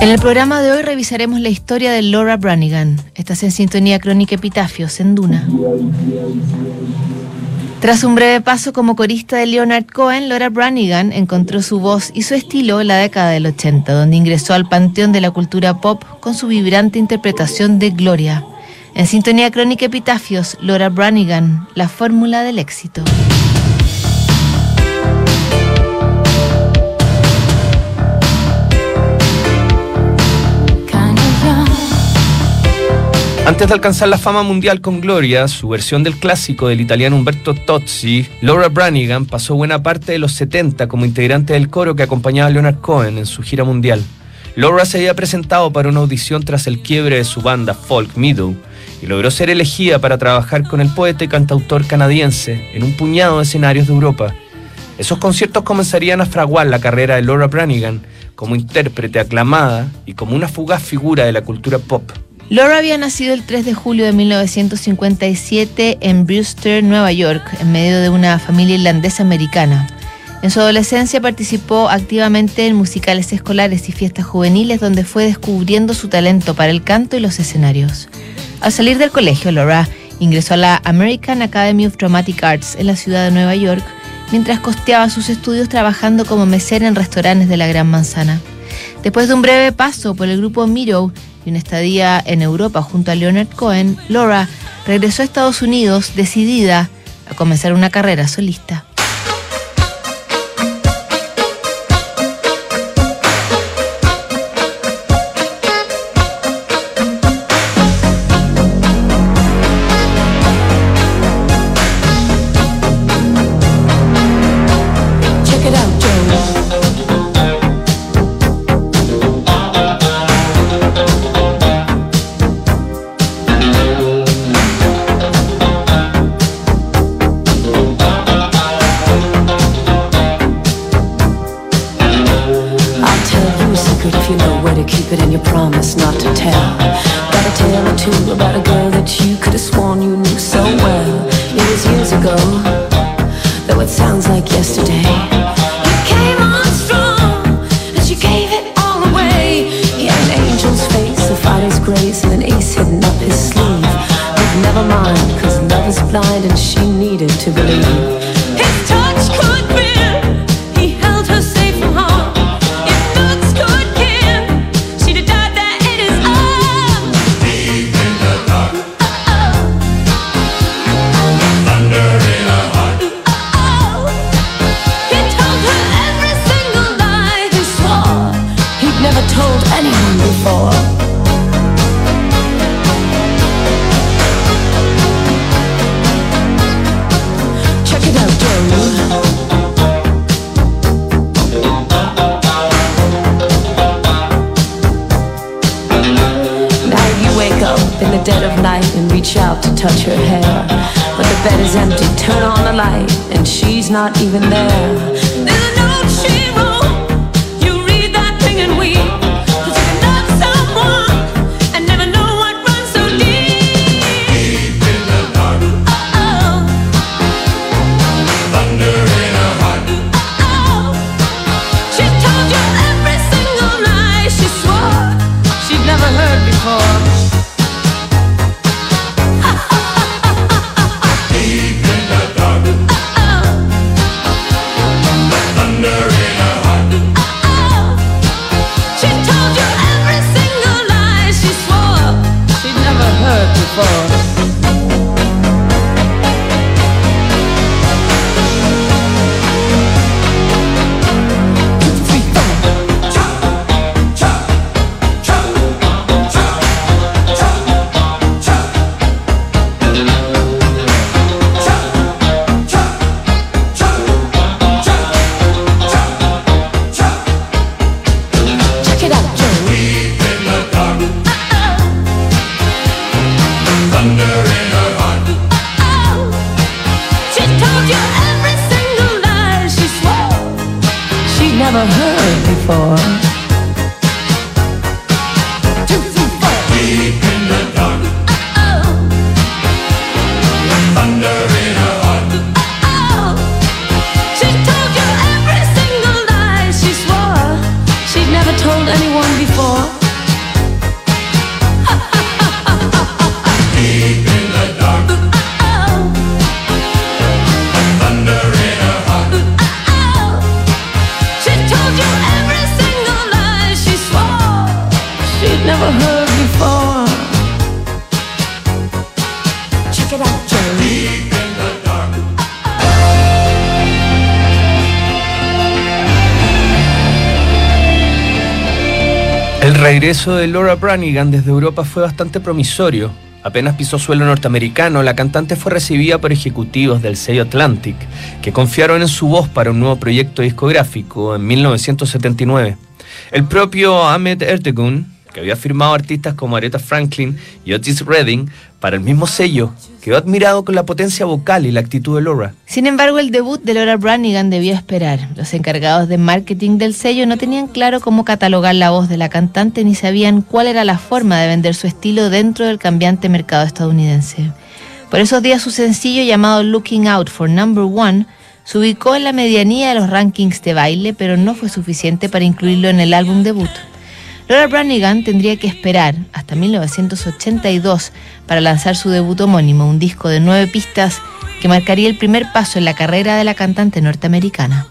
En el programa de hoy revisaremos la historia de Laura Branigan. Estás en sintonía crónica Epitafios en Duna. Tras un breve paso como corista de Leonard Cohen, Laura Branigan encontró su voz y su estilo en la década del 80, donde ingresó al panteón de la cultura pop con su vibrante interpretación de Gloria. En sintonía crónica Epitafios, Laura Branigan, la fórmula del éxito. Antes de alcanzar la fama mundial con Gloria, su versión del clásico del italiano Umberto Tozzi, Laura Branigan pasó buena parte de los 70 como integrante del coro que acompañaba a Leonard Cohen en su gira mundial. Laura se había presentado para una audición tras el quiebre de su banda Folk Meadow y logró ser elegida para trabajar con el poeta y cantautor canadiense en un puñado de escenarios de Europa. Esos conciertos comenzarían a fraguar la carrera de Laura Branigan como intérprete aclamada y como una fugaz figura de la cultura pop. Laura había nacido el 3 de julio de 1957 en Brewster, Nueva York, en medio de una familia irlandesa americana. En su adolescencia participó activamente en musicales escolares y fiestas juveniles donde fue descubriendo su talento para el canto y los escenarios. Al salir del colegio, Laura ingresó a la American Academy of Dramatic Arts en la ciudad de Nueva York, mientras costeaba sus estudios trabajando como mesera en restaurantes de la Gran Manzana. Después de un breve paso por el grupo Miro, y una estadía en Europa junto a Leonard Cohen, Laura regresó a Estados Unidos decidida a comenzar una carrera solista. keep it your promise not to tell. Got a tale or two about a girl. touch her hair. But the bed is empty, turn on the light, and she's not even there. Regreso de Laura Branigan desde Europa fue bastante promisorio. Apenas pisó suelo norteamericano, la cantante fue recibida por ejecutivos del sello Atlantic, que confiaron en su voz para un nuevo proyecto discográfico en 1979. El propio Ahmed Ertegun, que había firmado artistas como Aretha Franklin y Otis Redding para el mismo sello, quedó admirado con la potencia vocal y la actitud de Laura. Sin embargo, el debut de Laura Branigan debió esperar. Los encargados de marketing del sello no tenían claro cómo catalogar la voz de la cantante ni sabían cuál era la forma de vender su estilo dentro del cambiante mercado estadounidense. Por esos días su sencillo llamado Looking Out for Number One se ubicó en la medianía de los rankings de baile, pero no fue suficiente para incluirlo en el álbum debut. Laura Branigan tendría que esperar hasta 1982 para lanzar su debut homónimo, un disco de nueve pistas que marcaría el primer paso en la carrera de la cantante norteamericana.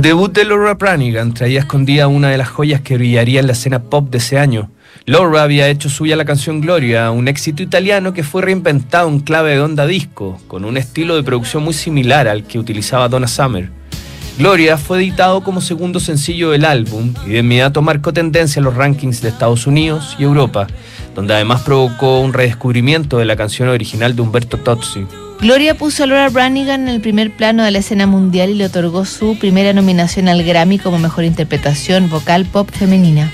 El debut de Laura Branigan traía escondida una de las joyas que brillaría en la escena pop de ese año. Laura había hecho suya la canción Gloria, un éxito italiano que fue reinventado en clave de onda disco, con un estilo de producción muy similar al que utilizaba Donna Summer. Gloria fue editado como segundo sencillo del álbum y de inmediato marcó tendencia en los rankings de Estados Unidos y Europa, donde además provocó un redescubrimiento de la canción original de Umberto Tozzi. Gloria puso a Laura Branigan en el primer plano de la escena mundial y le otorgó su primera nominación al Grammy como mejor interpretación vocal pop femenina.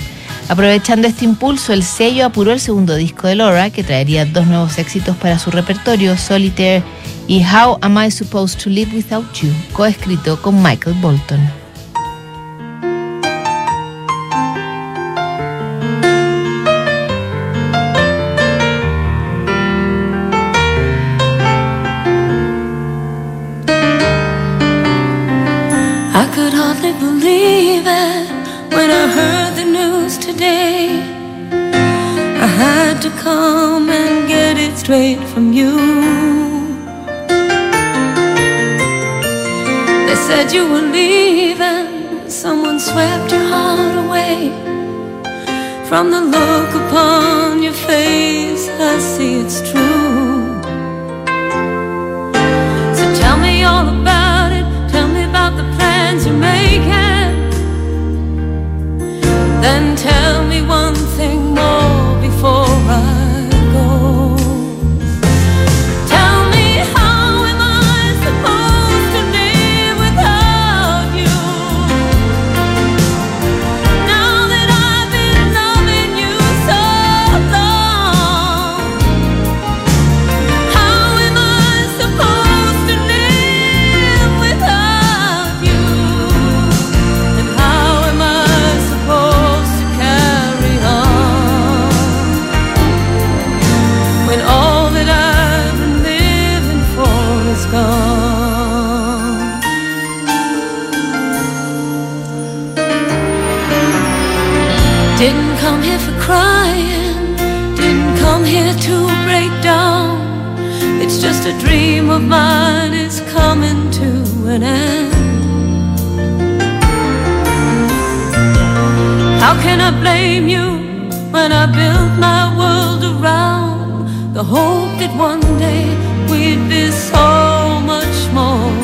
Aprovechando este impulso, el sello apuró el segundo disco de Laura, que traería dos nuevos éxitos para su repertorio, Solitaire y How Am I Supposed to Live Without You, coescrito con Michael Bolton. From the look upon your face, I see it's true. So tell me all about it. Tell me about the plans you're making. Then tell me one thing more A dream of mine is coming to an end. How can I blame you when I built my world around the hope that one day we'd be so much more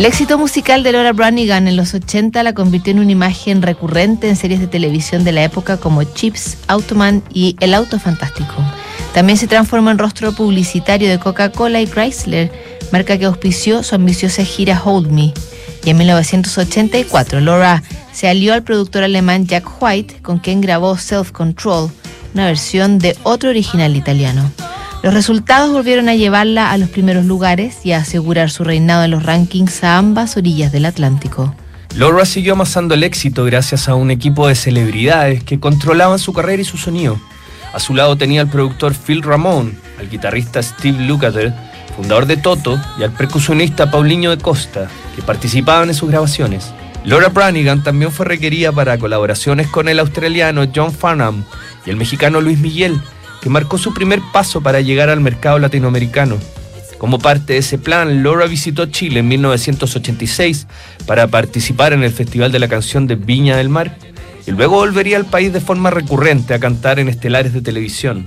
El éxito musical de Laura Branigan en los 80 la convirtió en una imagen recurrente en series de televisión de la época como Chips, Automan y El Auto Fantástico. También se transformó en rostro publicitario de Coca-Cola y Chrysler, marca que auspició su ambiciosa gira Hold Me. Y en 1984, Laura se alió al productor alemán Jack White, con quien grabó Self Control, una versión de otro original italiano. Los resultados volvieron a llevarla a los primeros lugares y a asegurar su reinado en los rankings a ambas orillas del Atlántico. Laura siguió amasando el éxito gracias a un equipo de celebridades que controlaban su carrera y su sonido. A su lado tenía al productor Phil Ramón, al guitarrista Steve Lukather, fundador de Toto, y al percusionista Paulinho de Costa, que participaban en sus grabaciones. Laura Branigan también fue requerida para colaboraciones con el australiano John Farnham y el mexicano Luis Miguel, que marcó su primer paso para llegar al mercado latinoamericano. Como parte de ese plan, Laura visitó Chile en 1986 para participar en el Festival de la Canción de Viña del Mar y luego volvería al país de forma recurrente a cantar en estelares de televisión.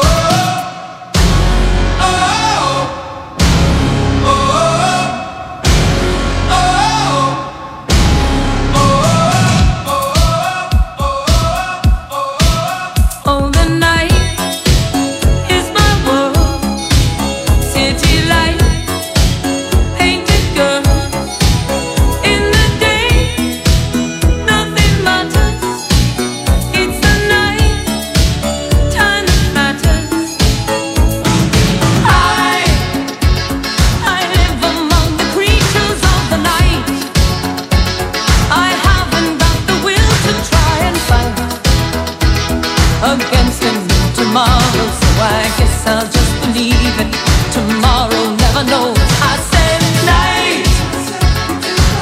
Even Tomorrow never knows. I said night.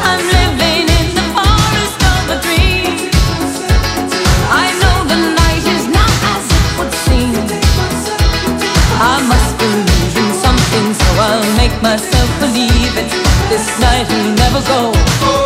I'm living in the forest of a dream. I know the night is not as it would seem. I must something, so I'll make myself believe it. This night will never go.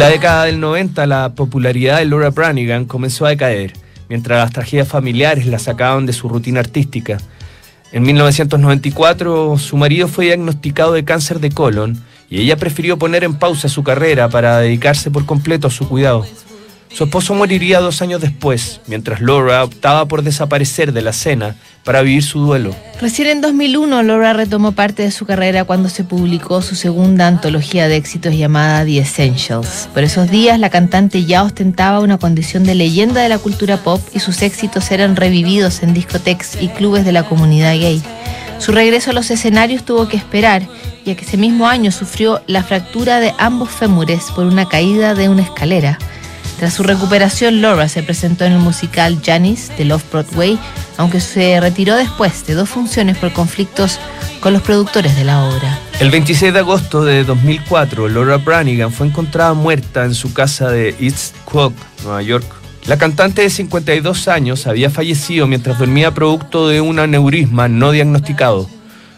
La década del 90 la popularidad de Laura Branigan comenzó a decaer, mientras las tragedias familiares la sacaban de su rutina artística. En 1994 su marido fue diagnosticado de cáncer de colon y ella prefirió poner en pausa su carrera para dedicarse por completo a su cuidado. Su esposo moriría dos años después, mientras Laura optaba por desaparecer de la escena para vivir su duelo. Recién en 2001, Laura retomó parte de su carrera cuando se publicó su segunda antología de éxitos llamada The Essentials. Por esos días, la cantante ya ostentaba una condición de leyenda de la cultura pop y sus éxitos eran revividos en discotecas y clubes de la comunidad gay. Su regreso a los escenarios tuvo que esperar, ya que ese mismo año sufrió la fractura de ambos fémures por una caída de una escalera. Tras su recuperación, Laura se presentó en el musical Janice de Love Broadway, aunque se retiró después de dos funciones por conflictos con los productores de la obra. El 26 de agosto de 2004, Laura Branigan fue encontrada muerta en su casa de East Quogue, Nueva York. La cantante de 52 años había fallecido mientras dormía producto de un aneurisma no diagnosticado.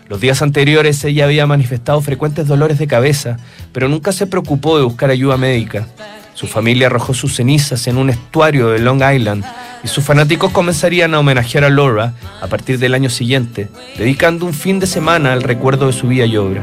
Los días anteriores ella había manifestado frecuentes dolores de cabeza, pero nunca se preocupó de buscar ayuda médica. Su familia arrojó sus cenizas en un estuario de Long Island y sus fanáticos comenzarían a homenajear a Laura a partir del año siguiente, dedicando un fin de semana al recuerdo de su vida y obra.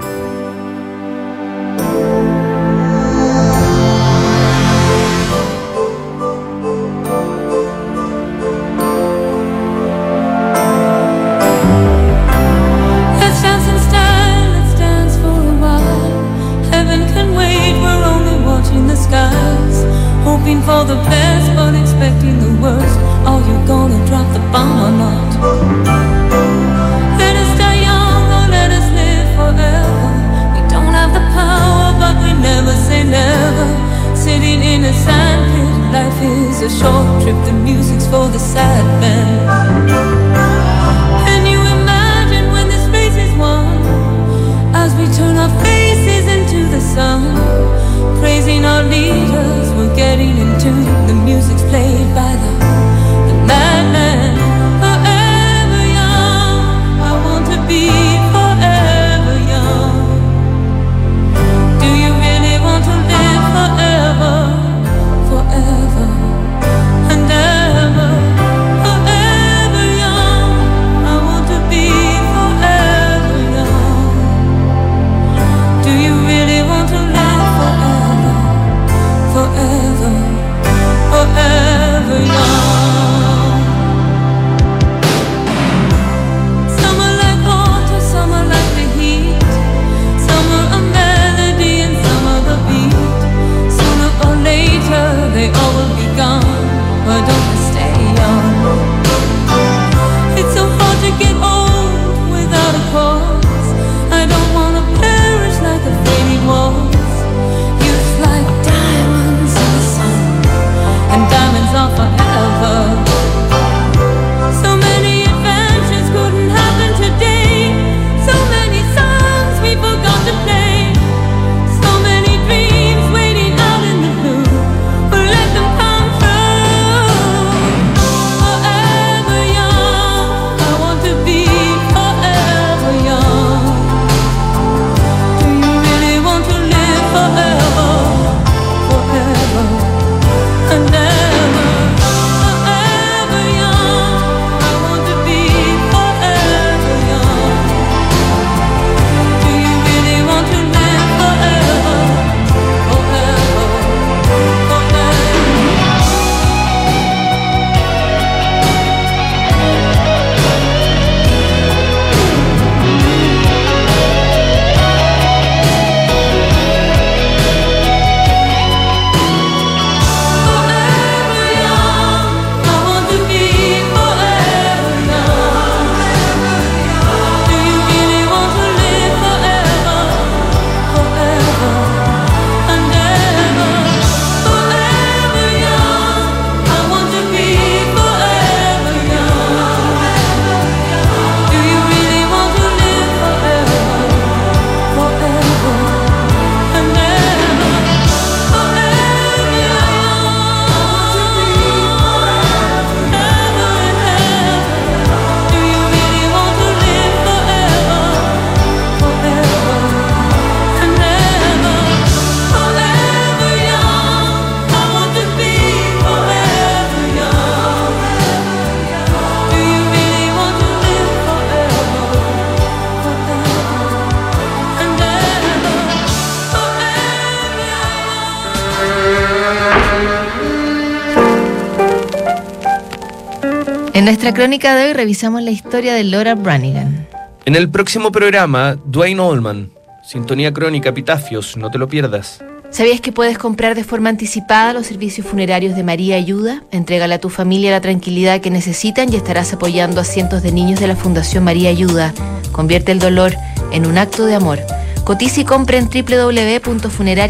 Nuestra crónica de hoy revisamos la historia de Laura Branigan. En el próximo programa, Dwayne Allman, Sintonía Crónica, Epitafios, no te lo pierdas. ¿Sabías que puedes comprar de forma anticipada los servicios funerarios de María Ayuda? Entrégale a tu familia la tranquilidad que necesitan y estarás apoyando a cientos de niños de la Fundación María Ayuda. Convierte el dolor en un acto de amor. Cotiza y compra en www.funeraria